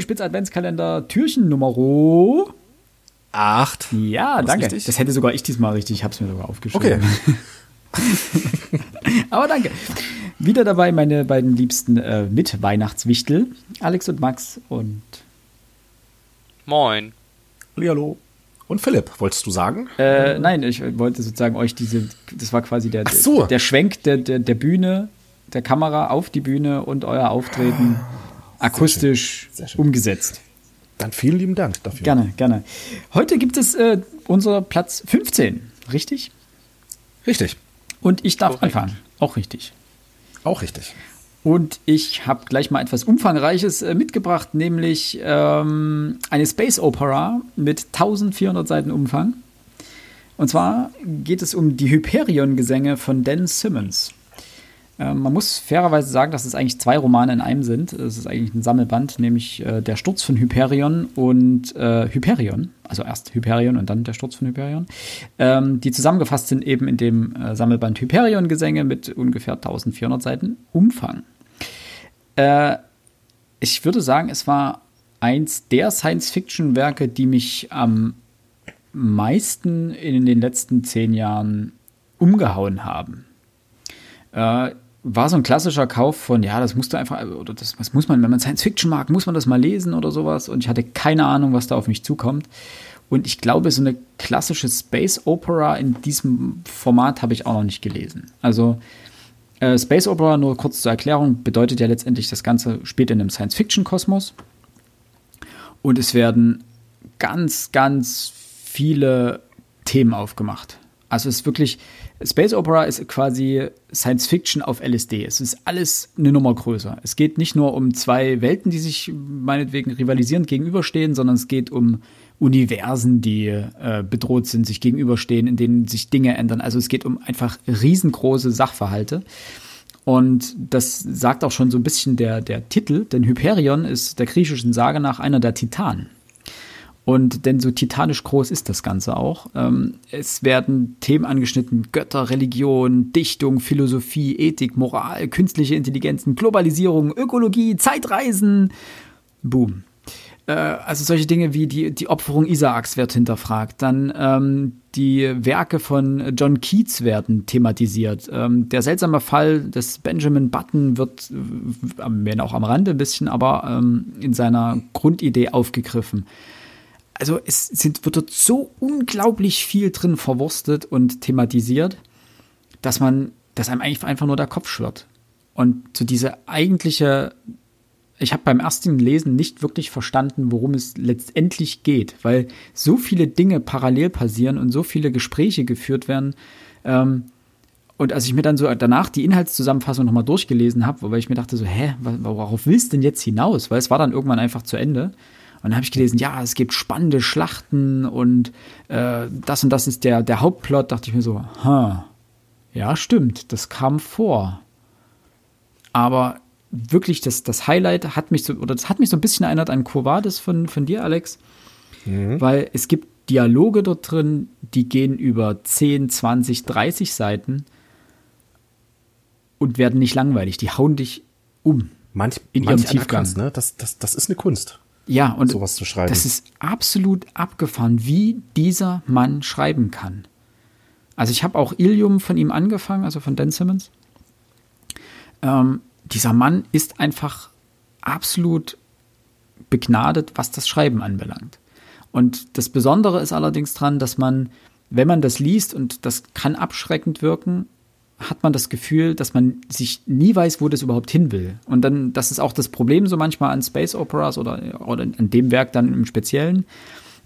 Frontispitz Adventskalender Türchen Nummer Acht. Ja, Was danke. richtig? Das hätte sogar ich diesmal richtig. Ich habe es mir sogar aufgeschrieben. Okay. Aber danke. Wieder dabei meine beiden liebsten äh, Mit-Weihnachtswichtel, Alex und Max und Moin. Hallo. Und Philipp, wolltest du sagen? äh, nein, ich wollte sozusagen euch diese, das war quasi der, Ach so. der Schwenk der, der, der Bühne, der Kamera auf die Bühne und euer Auftreten akustisch Sehr schön. umgesetzt. Dann vielen lieben Dank dafür. Gerne, gerne. Heute gibt es äh, unser Platz 15, richtig? Richtig. Und ich darf Korrekt. anfangen. Auch richtig. Auch richtig. Und ich habe gleich mal etwas Umfangreiches äh, mitgebracht, nämlich ähm, eine Space Opera mit 1400 Seiten Umfang. Und zwar geht es um die Hyperion-Gesänge von Dan Simmons. Ähm, man muss fairerweise sagen, dass es eigentlich zwei Romane in einem sind. Es ist eigentlich ein Sammelband, nämlich äh, Der Sturz von Hyperion und äh, Hyperion. Also erst Hyperion und dann der Sturz von Hyperion. Ähm, die zusammengefasst sind eben in dem äh, Sammelband Hyperion-Gesänge mit ungefähr 1400 Seiten Umfang. Äh, ich würde sagen, es war eins der Science-Fiction-Werke, die mich am meisten in den letzten zehn Jahren umgehauen haben. War so ein klassischer Kauf von, ja, das musst du einfach, oder das, was muss man, wenn man Science Fiction mag, muss man das mal lesen oder sowas. Und ich hatte keine Ahnung, was da auf mich zukommt. Und ich glaube, so eine klassische Space Opera in diesem Format habe ich auch noch nicht gelesen. Also äh, Space Opera, nur kurz zur Erklärung, bedeutet ja letztendlich, das Ganze spielt in einem Science Fiction Kosmos. Und es werden ganz, ganz viele Themen aufgemacht. Also es ist wirklich, Space Opera ist quasi Science Fiction auf LSD. Es ist alles eine Nummer größer. Es geht nicht nur um zwei Welten, die sich meinetwegen rivalisierend gegenüberstehen, sondern es geht um Universen, die äh, bedroht sind, sich gegenüberstehen, in denen sich Dinge ändern. Also es geht um einfach riesengroße Sachverhalte. Und das sagt auch schon so ein bisschen der, der Titel, denn Hyperion ist der griechischen Sage nach einer der Titanen. Und denn so titanisch groß ist das Ganze auch. Ähm, es werden Themen angeschnitten: Götter, Religion, Dichtung, Philosophie, Ethik, Moral, künstliche Intelligenzen, Globalisierung, Ökologie, Zeitreisen. Boom. Äh, also solche Dinge wie die, die Opferung Isaaks wird hinterfragt. Dann ähm, die Werke von John Keats werden thematisiert. Ähm, der seltsame Fall des Benjamin Button wird, äh, wenn auch am Rande ein bisschen, aber ähm, in seiner Grundidee aufgegriffen also es sind, wird dort so unglaublich viel drin verwurstet und thematisiert, dass man, dass einem eigentlich einfach nur der Kopf schwirrt. Und so diese eigentliche, ich habe beim ersten Lesen nicht wirklich verstanden, worum es letztendlich geht, weil so viele Dinge parallel passieren und so viele Gespräche geführt werden. Ähm, und als ich mir dann so danach die Inhaltszusammenfassung nochmal durchgelesen habe, wobei ich mir dachte so, hä, worauf willst du denn jetzt hinaus? Weil es war dann irgendwann einfach zu Ende. Und dann habe ich gelesen, ja, es gibt spannende Schlachten und äh, das und das ist der, der Hauptplot. Dachte ich mir so, ha, ja, stimmt, das kam vor. Aber wirklich, das, das Highlight hat mich so, oder das hat mich so ein bisschen erinnert an Covades von, von dir, Alex. Mhm. Weil es gibt Dialoge dort drin, die gehen über 10, 20, 30 Seiten und werden nicht langweilig. Die hauen dich um. Manch, In ihrem manch einer Tiefgang. kann's, ne? das, das, das ist eine Kunst. Ja, und sowas zu schreiben. das ist absolut abgefahren, wie dieser Mann schreiben kann. Also ich habe auch Ilium von ihm angefangen, also von Dan Simmons. Ähm, dieser Mann ist einfach absolut begnadet, was das Schreiben anbelangt. Und das Besondere ist allerdings dran, dass man, wenn man das liest, und das kann abschreckend wirken, hat man das Gefühl, dass man sich nie weiß, wo das überhaupt hin will. Und dann, das ist auch das Problem so manchmal an Space Operas oder, oder an dem Werk dann im Speziellen,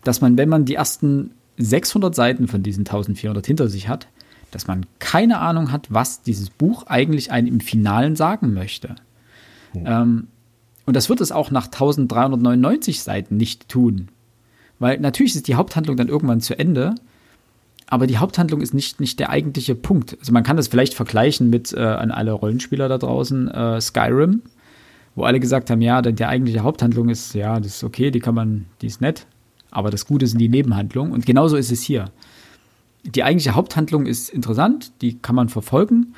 dass man, wenn man die ersten 600 Seiten von diesen 1400 hinter sich hat, dass man keine Ahnung hat, was dieses Buch eigentlich einem im Finalen sagen möchte. Ähm, und das wird es auch nach 1399 Seiten nicht tun. Weil natürlich ist die Haupthandlung dann irgendwann zu Ende, aber die Haupthandlung ist nicht, nicht der eigentliche Punkt. Also man kann das vielleicht vergleichen mit äh, an alle Rollenspieler da draußen äh, Skyrim, wo alle gesagt haben, ja, die eigentliche Haupthandlung ist, ja, das ist okay, die kann man, die ist nett, aber das Gute sind die Nebenhandlungen und genauso ist es hier. Die eigentliche Haupthandlung ist interessant, die kann man verfolgen,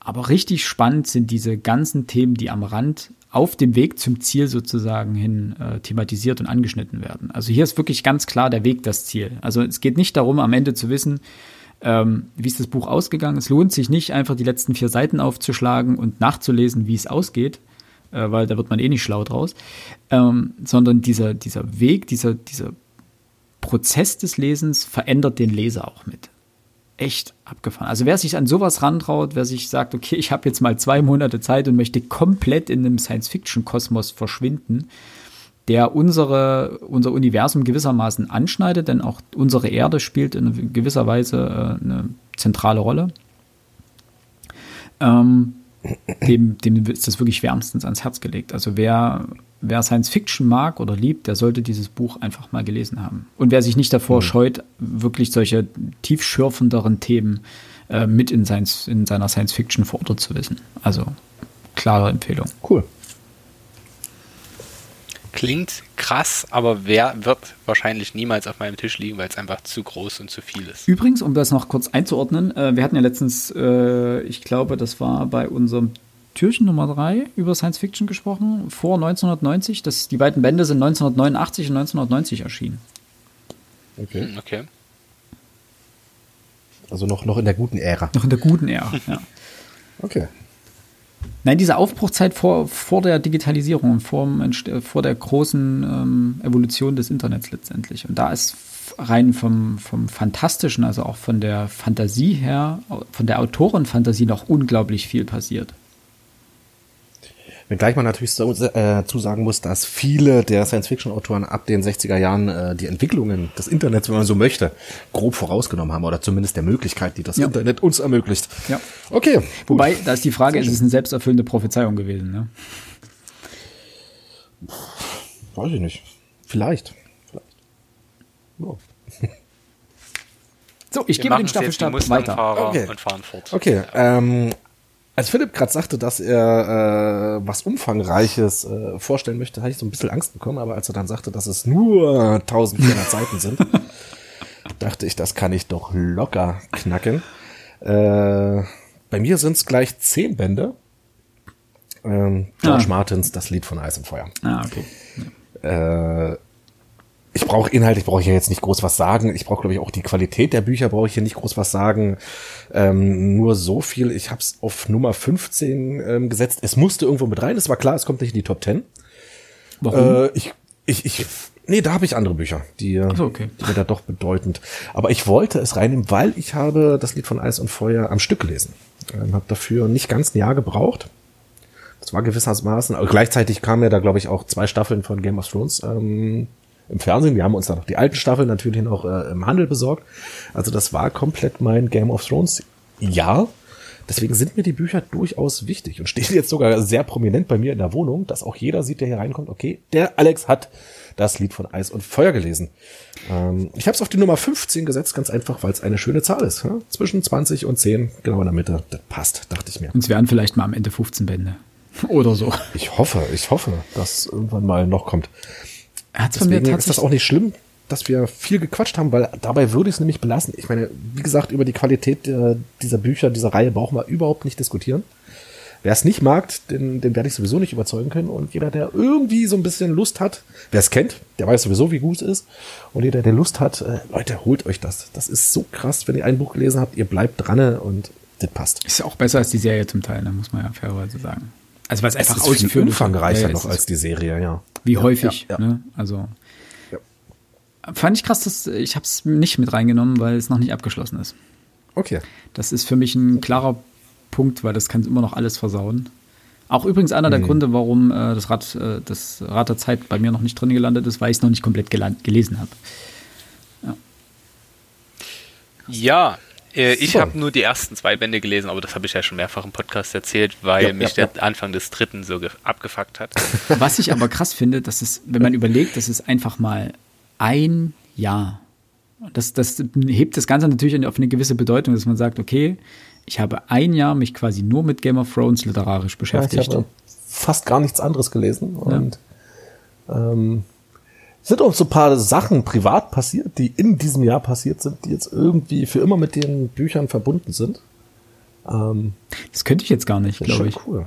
aber richtig spannend sind diese ganzen Themen, die am Rand auf dem Weg zum Ziel sozusagen hin äh, thematisiert und angeschnitten werden. Also hier ist wirklich ganz klar der Weg das Ziel. Also es geht nicht darum, am Ende zu wissen, ähm, wie ist das Buch ausgegangen. Es lohnt sich nicht, einfach die letzten vier Seiten aufzuschlagen und nachzulesen, wie es ausgeht, äh, weil da wird man eh nicht schlau draus, ähm, sondern dieser, dieser Weg, dieser, dieser Prozess des Lesens verändert den Leser auch mit echt abgefahren. Also wer sich an sowas rantraut, wer sich sagt, okay, ich habe jetzt mal zwei Monate Zeit und möchte komplett in einem Science-Fiction-Kosmos verschwinden, der unsere, unser Universum gewissermaßen anschneidet, denn auch unsere Erde spielt in gewisser Weise äh, eine zentrale Rolle. Ähm, dem, dem ist das wirklich wärmstens ans Herz gelegt. Also wer, wer Science Fiction mag oder liebt, der sollte dieses Buch einfach mal gelesen haben. Und wer sich nicht davor mhm. scheut, wirklich solche tiefschürfenderen Themen äh, mit in, Science, in seiner Science Fiction verortet zu wissen. Also klare Empfehlung. Cool. Klingt krass, aber wer wird wahrscheinlich niemals auf meinem Tisch liegen, weil es einfach zu groß und zu viel ist. Übrigens, um das noch kurz einzuordnen, äh, wir hatten ja letztens, äh, ich glaube, das war bei unserem Türchen Nummer 3 über Science Fiction gesprochen, vor 1990. Das, die beiden Bände sind 1989 und 1990 erschienen. Okay. Hm, okay. Also noch, noch in der guten Ära. Noch in der guten Ära, ja. Okay. Nein, diese Aufbruchzeit vor, vor der Digitalisierung, vor, vor der großen ähm, Evolution des Internets letztendlich. Und da ist rein vom, vom Fantastischen, also auch von der Fantasie her, von der Autorenfantasie noch unglaublich viel passiert. Wenngleich man natürlich so, äh, zusagen muss, dass viele der Science-Fiction-Autoren ab den 60er Jahren äh, die Entwicklungen des Internets, wenn man so möchte, grob vorausgenommen haben oder zumindest der Möglichkeit, die das ja. Internet uns ermöglicht. Ja. Okay. Wobei, da ist die Frage, ist es eine selbsterfüllende Prophezeiung gewesen, ne? Weiß ich nicht. Vielleicht. Vielleicht. Oh. So, ich Wir gebe den Staffelstab weiter. Okay. Und fahren fort. Okay, ähm, als Philipp gerade sagte, dass er äh, was Umfangreiches äh, vorstellen möchte, hatte ich so ein bisschen Angst bekommen, aber als er dann sagte, dass es nur 1400 Seiten sind, dachte ich, das kann ich doch locker knacken. Äh, bei mir sind es gleich zehn Bände. Ähm, George ah. Martins, das Lied von Eis und Feuer. Ah, okay. Ja. Äh, ich brauche inhaltlich brauche ich ja jetzt nicht groß was sagen. Ich brauche glaube ich auch die Qualität der Bücher brauche ich hier nicht groß was sagen. Ähm, nur so viel. Ich habe es auf Nummer 15 ähm, gesetzt. Es musste irgendwo mit rein. Es war klar, es kommt nicht in die Top 10. Warum? Äh, ich, ich, ich, nee, da habe ich andere Bücher, die, so, okay. die mir da doch bedeutend. Aber ich wollte es reinnehmen, weil ich habe das Lied von Eis und Feuer am Stück gelesen. Ähm, habe dafür nicht ganz ein Jahr gebraucht. Das war gewissermaßen. Aber gleichzeitig kamen ja da glaube ich auch zwei Staffeln von Game of Thrones ähm, im Fernsehen. Wir haben uns dann noch die alten Staffeln natürlich noch äh, im Handel besorgt. Also das war komplett mein Game of Thrones Jahr. Deswegen sind mir die Bücher durchaus wichtig und stehen jetzt sogar sehr prominent bei mir in der Wohnung, dass auch jeder sieht, der hier reinkommt, okay, der Alex hat das Lied von Eis und Feuer gelesen. Ähm, ich habe es auf die Nummer 15 gesetzt, ganz einfach, weil es eine schöne Zahl ist. Ja? Zwischen 20 und 10, genau in der Mitte. Das passt, dachte ich mir. Und es wären vielleicht mal am Ende 15 Bände. Oder so. Ich hoffe, ich hoffe, dass irgendwann mal noch kommt. Hat's mir ist das auch nicht schlimm, dass wir viel gequatscht haben, weil dabei würde ich es nämlich belassen. Ich meine, wie gesagt, über die Qualität äh, dieser Bücher, dieser Reihe brauchen wir überhaupt nicht diskutieren. Wer es nicht mag, den, den werde ich sowieso nicht überzeugen können. Und jeder, der irgendwie so ein bisschen Lust hat, wer es kennt, der weiß sowieso, wie gut es ist. Und jeder, der Lust hat, äh, Leute, holt euch das. Das ist so krass, wenn ihr ein Buch gelesen habt, ihr bleibt dran und das passt. Ist ja auch besser als die Serie zum Teil, ne, muss man ja fairerweise sagen. Also was einfach es ist viel umfangreicher noch als die Serie, ja. Wie ja, häufig, ja, ja. Ne? Also fand ich krass, dass ich habe es nicht mit reingenommen, weil es noch nicht abgeschlossen ist. Okay. Das ist für mich ein klarer Punkt, weil das kann immer noch alles versauen. Auch übrigens einer der mhm. Gründe, warum äh, das Rad, äh, das Rad der Zeit bei mir noch nicht drin gelandet ist, weil ich es noch nicht komplett gelesen habe. Ja. ja, äh, ich habe nur die ersten zwei Bände gelesen, aber das habe ich ja schon mehrfach im Podcast erzählt, weil ja, mich ja, der ja. Anfang des dritten so abgefuckt hat. Was ich aber krass finde, dass es, wenn man überlegt, dass es einfach mal ein Jahr. Das, das hebt das Ganze natürlich auf eine gewisse Bedeutung, dass man sagt, okay, ich habe ein Jahr mich quasi nur mit Game of Thrones literarisch beschäftigt. ich habe fast gar nichts anderes gelesen und ähm, sind auch so ein paar Sachen privat passiert, die in diesem Jahr passiert sind, die jetzt irgendwie für immer mit den Büchern verbunden sind. Ähm, das könnte ich jetzt gar nicht, glaube ich. Cool.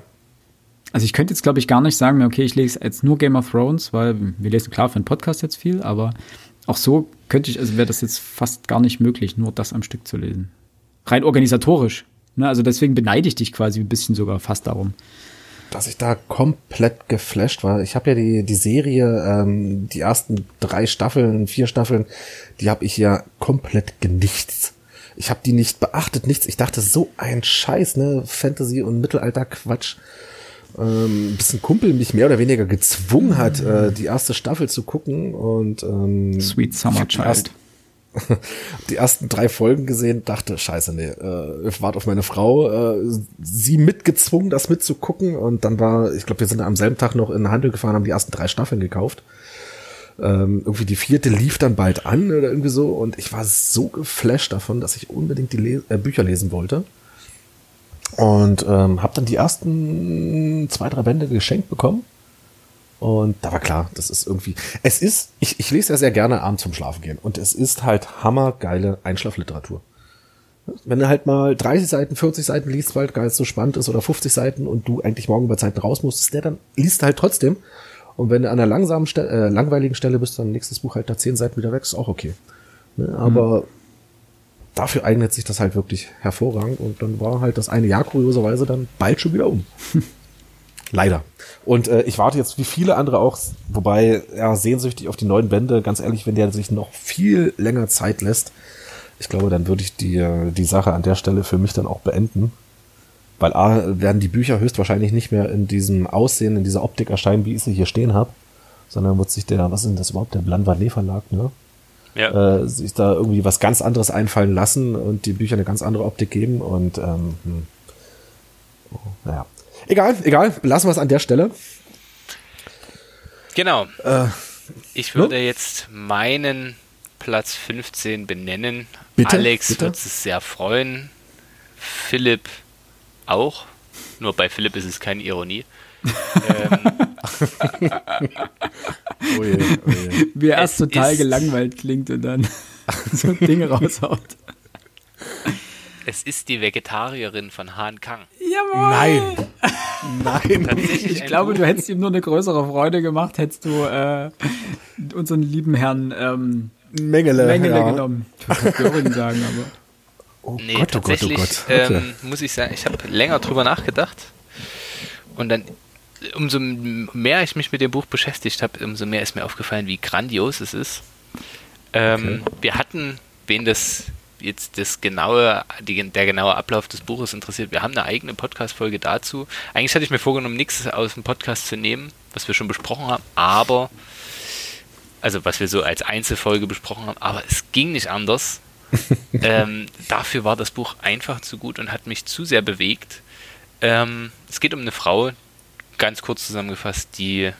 Also ich könnte jetzt, glaube ich, gar nicht sagen, okay, ich lese jetzt nur Game of Thrones, weil wir lesen klar für einen Podcast jetzt viel, aber auch so könnte ich, also wäre das jetzt fast gar nicht möglich, nur das am Stück zu lesen. Rein organisatorisch. Ne? Also deswegen beneide ich dich quasi ein bisschen sogar fast darum. Dass ich da komplett geflasht war. Ich habe ja die, die Serie, ähm, die ersten drei Staffeln, vier Staffeln, die habe ich ja komplett genichtet. Ich habe die nicht beachtet, nichts. Ich dachte, so ein Scheiß, ne? Fantasy und Mittelalter-Quatsch. Ähm, bis ein Kumpel mich mehr oder weniger gezwungen hat, mhm. äh, die erste Staffel zu gucken und ähm, Sweet Summer Child. die ersten drei Folgen gesehen, dachte, scheiße, nee, äh, ich warte auf meine Frau, äh, sie mitgezwungen, das mitzugucken. Und dann war, ich glaube, wir sind am selben Tag noch in den Handel gefahren, haben die ersten drei Staffeln gekauft. Ähm, irgendwie die vierte lief dann bald an oder irgendwie so. Und ich war so geflasht davon, dass ich unbedingt die Les äh, Bücher lesen wollte. Und ähm, habe dann die ersten zwei, drei Bände geschenkt bekommen und da war klar, das ist irgendwie, es ist, ich, ich lese ja sehr gerne abends zum Schlafen gehen und es ist halt hammergeile Einschlafliteratur. Wenn du halt mal 30 Seiten, 40 Seiten liest, weil es so spannend ist oder 50 Seiten und du eigentlich morgen bei Zeiten raus musstest, der dann liest halt trotzdem und wenn du an einer langsamen Stelle, äh, langweiligen Stelle bist, dann nächstes Buch halt nach zehn Seiten wieder weg, ist auch okay. Ne? Aber mhm. dafür eignet sich das halt wirklich hervorragend. Und dann war halt das eine Jahr kurioserweise dann bald schon wieder um. Leider. Und äh, ich warte jetzt wie viele andere auch, wobei ja sehnsüchtig auf die neuen Bände. Ganz ehrlich, wenn der sich noch viel länger Zeit lässt, ich glaube, dann würde ich die, äh, die Sache an der Stelle für mich dann auch beenden. Weil A, werden die Bücher höchstwahrscheinlich nicht mehr in diesem Aussehen, in dieser Optik erscheinen, wie ich sie hier stehen habe, sondern wird sich der, was ist denn das überhaupt, der Blanvalet Verlag, ne? Ja. Äh, sich da irgendwie was ganz anderes einfallen lassen und die Bücher eine ganz andere Optik geben und ähm, hm. oh, naja. Egal, egal, lassen wir es an der Stelle. Genau. Äh, ich würde ne? jetzt meinen Platz 15 benennen. Bitte? Alex Bitte? wird es sehr freuen. Philipp auch. Nur bei Philipp ist es keine Ironie. ähm, oh je, oh je. Wie er erst total gelangweilt klingt und dann so Dinge raushaut. Es ist die Vegetarierin von Han Kang. Jawohl! Nein! Nein! Ich glaube, du hättest ihm nur eine größere Freude gemacht, hättest du äh, unseren lieben Herrn ähm, Mengele, Mengele ja. genommen. Ich würde Göring sagen, aber. Oh nee, Gott, tatsächlich oh Gott, oh Gott. Ähm, muss ich sagen, ich habe länger drüber nachgedacht. Und dann, umso mehr ich mich mit dem Buch beschäftigt habe, umso mehr ist mir aufgefallen, wie grandios es ist. Ähm, okay. Wir hatten, wen das jetzt das genaue, die, der genaue Ablauf des Buches interessiert, wir haben eine eigene Podcast-Folge dazu. Eigentlich hatte ich mir vorgenommen, nichts aus dem Podcast zu nehmen, was wir schon besprochen haben, aber, also was wir so als Einzelfolge besprochen haben, aber es ging nicht anders ähm, dafür war das Buch einfach zu gut und hat mich zu sehr bewegt. Ähm, es geht um eine Frau, ganz kurz zusammengefasst, die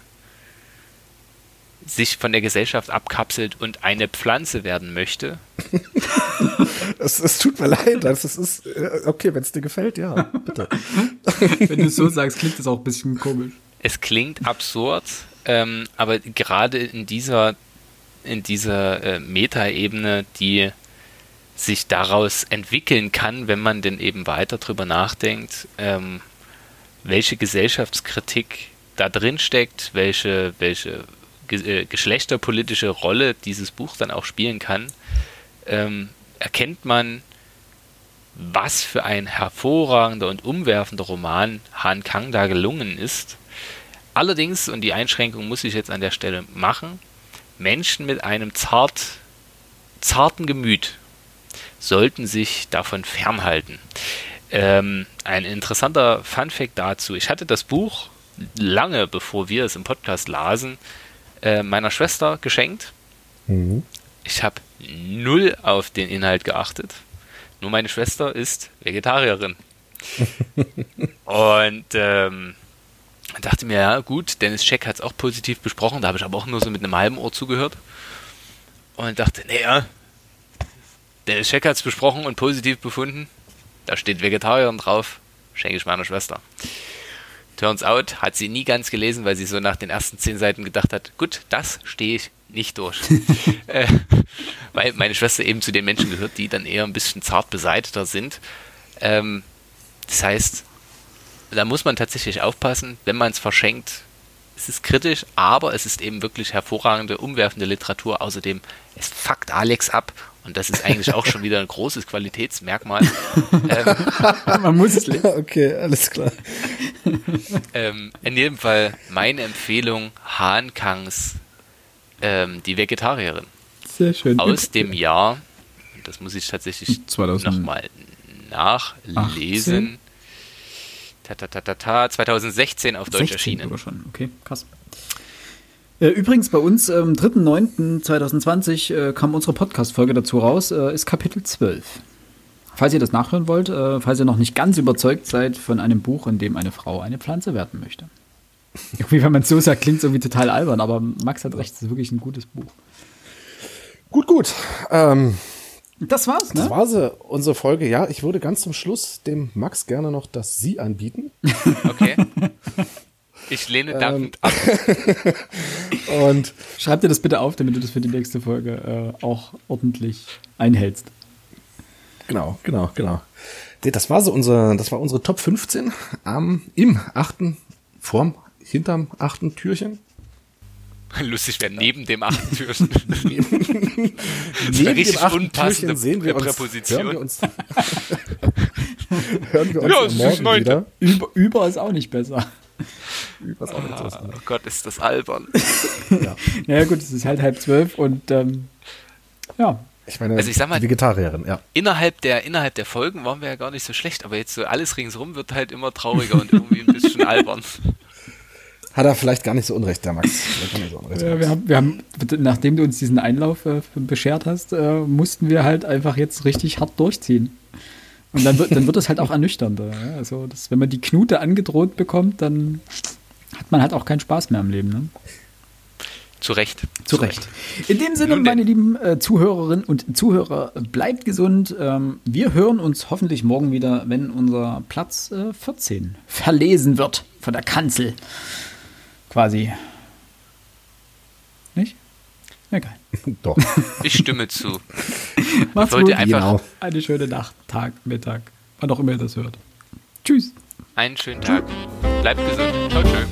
sich von der Gesellschaft abkapselt und eine Pflanze werden möchte. es, es, tut mir leid, also es ist äh, okay, wenn es dir gefällt, ja, bitte. wenn du es so sagst, klingt es auch ein bisschen komisch. Es klingt absurd, ähm, aber gerade in dieser in dieser äh, Metaebene, die sich daraus entwickeln kann, wenn man denn eben weiter drüber nachdenkt, ähm, welche Gesellschaftskritik da drin steckt, welche, welche ge äh, geschlechterpolitische Rolle dieses Buch dann auch spielen kann, ähm, erkennt man, was für ein hervorragender und umwerfender Roman Han Kang da gelungen ist. Allerdings, und die Einschränkung muss ich jetzt an der Stelle machen, Menschen mit einem zart, zarten Gemüt sollten sich davon fernhalten. Ähm, ein interessanter Funfact dazu. Ich hatte das Buch lange bevor wir es im Podcast lasen, äh, meiner Schwester geschenkt. Mhm. Ich habe null auf den Inhalt geachtet. Nur meine Schwester ist Vegetarierin. und ähm, dachte mir, ja gut, Dennis Scheck hat es auch positiv besprochen, da habe ich aber auch nur so mit einem halben Ohr zugehört. Und dachte, naja, der Scheck hat es besprochen und positiv befunden. Da steht Vegetarier drauf. Schenke ich meiner Schwester. Turns out hat sie nie ganz gelesen, weil sie so nach den ersten zehn Seiten gedacht hat, gut, das stehe ich nicht durch. äh, weil meine Schwester eben zu den Menschen gehört, die dann eher ein bisschen zart beseiteter sind. Ähm, das heißt, da muss man tatsächlich aufpassen, wenn man es verschenkt. Es ist kritisch, aber es ist eben wirklich hervorragende, umwerfende Literatur. Außerdem, es fuckt Alex ab und das ist eigentlich auch schon wieder ein großes Qualitätsmerkmal. ähm, Man muss es lesen. okay, alles klar. ähm, in jedem Fall meine Empfehlung, Han Kangs ähm, Die Vegetarierin. Sehr schön. Aus dem Jahr, das muss ich tatsächlich 2000. nochmal nachlesen. Ta, ta, ta, ta, ta, 2016 auf Deutsch 16 erschienen. Okay, krass. Äh, Übrigens, bei uns am 3.9.2020 äh, kam unsere Podcast-Folge dazu raus, äh, ist Kapitel 12. Falls ihr das nachhören wollt, äh, falls ihr noch nicht ganz überzeugt seid von einem Buch, in dem eine Frau eine Pflanze werden möchte. Irgendwie, wenn man es so sagt, klingt es irgendwie total albern, aber Max hat recht, es ist wirklich ein gutes Buch. Gut, gut. Ähm, Das war's, das ne? war sie, unsere Folge. Ja, ich würde ganz zum Schluss dem Max gerne noch das Sie anbieten. Okay. Ich lehne dankend ab. Und Schreib dir das bitte auf, damit du das für die nächste Folge äh, auch ordentlich einhältst. genau, genau, genau. Das war so unser, das war unsere Top 15 am, im achten, vorm, hinterm achten Türchen. Lustig wäre neben dem achten Türchen. Neben richtig dem achten unpassende Türchen sehen wir uns, Präposition. hören wir uns, hören wir uns Ja, ist Morgen wieder. Über, über ist auch nicht besser. Was auch nicht ist. Oh Gott, ist das albern. Naja, gut, es ist halt halb zwölf und ähm, ja, Ich meine, Also ich sag mal- die Vegetarierin, ja. Innerhalb der, innerhalb der Folgen waren wir ja gar nicht so schlecht, aber jetzt so alles ringsrum wird halt immer trauriger und irgendwie ein bisschen albern. Hat er vielleicht gar nicht so unrecht, der Max. So unrecht. äh, wir haben, wir haben, nachdem du uns diesen Einlauf äh, beschert hast, äh, mussten wir halt einfach jetzt richtig hart durchziehen. Und dann wird, dann wird es halt auch ernüchternder. Ja? Also, das, wenn man die Knute angedroht bekommt, dann hat man halt auch keinen Spaß mehr am Leben. Ne? Zu Recht. Zu Recht. In dem Sinne, meine lieben äh, Zuhörerinnen und Zuhörer, bleibt gesund. Ähm, wir hören uns hoffentlich morgen wieder, wenn unser Platz äh, 14 verlesen wird von der Kanzel. Quasi. Nicht? Egal. Doch. Ich stimme zu. Macht's Wollt gut. ihr einfach Genau. Eine schöne Nacht, Tag, Mittag, wann auch immer ihr das hört. Tschüss. einen schönen Tag. Bleibt gesund. Ciao, tschüss.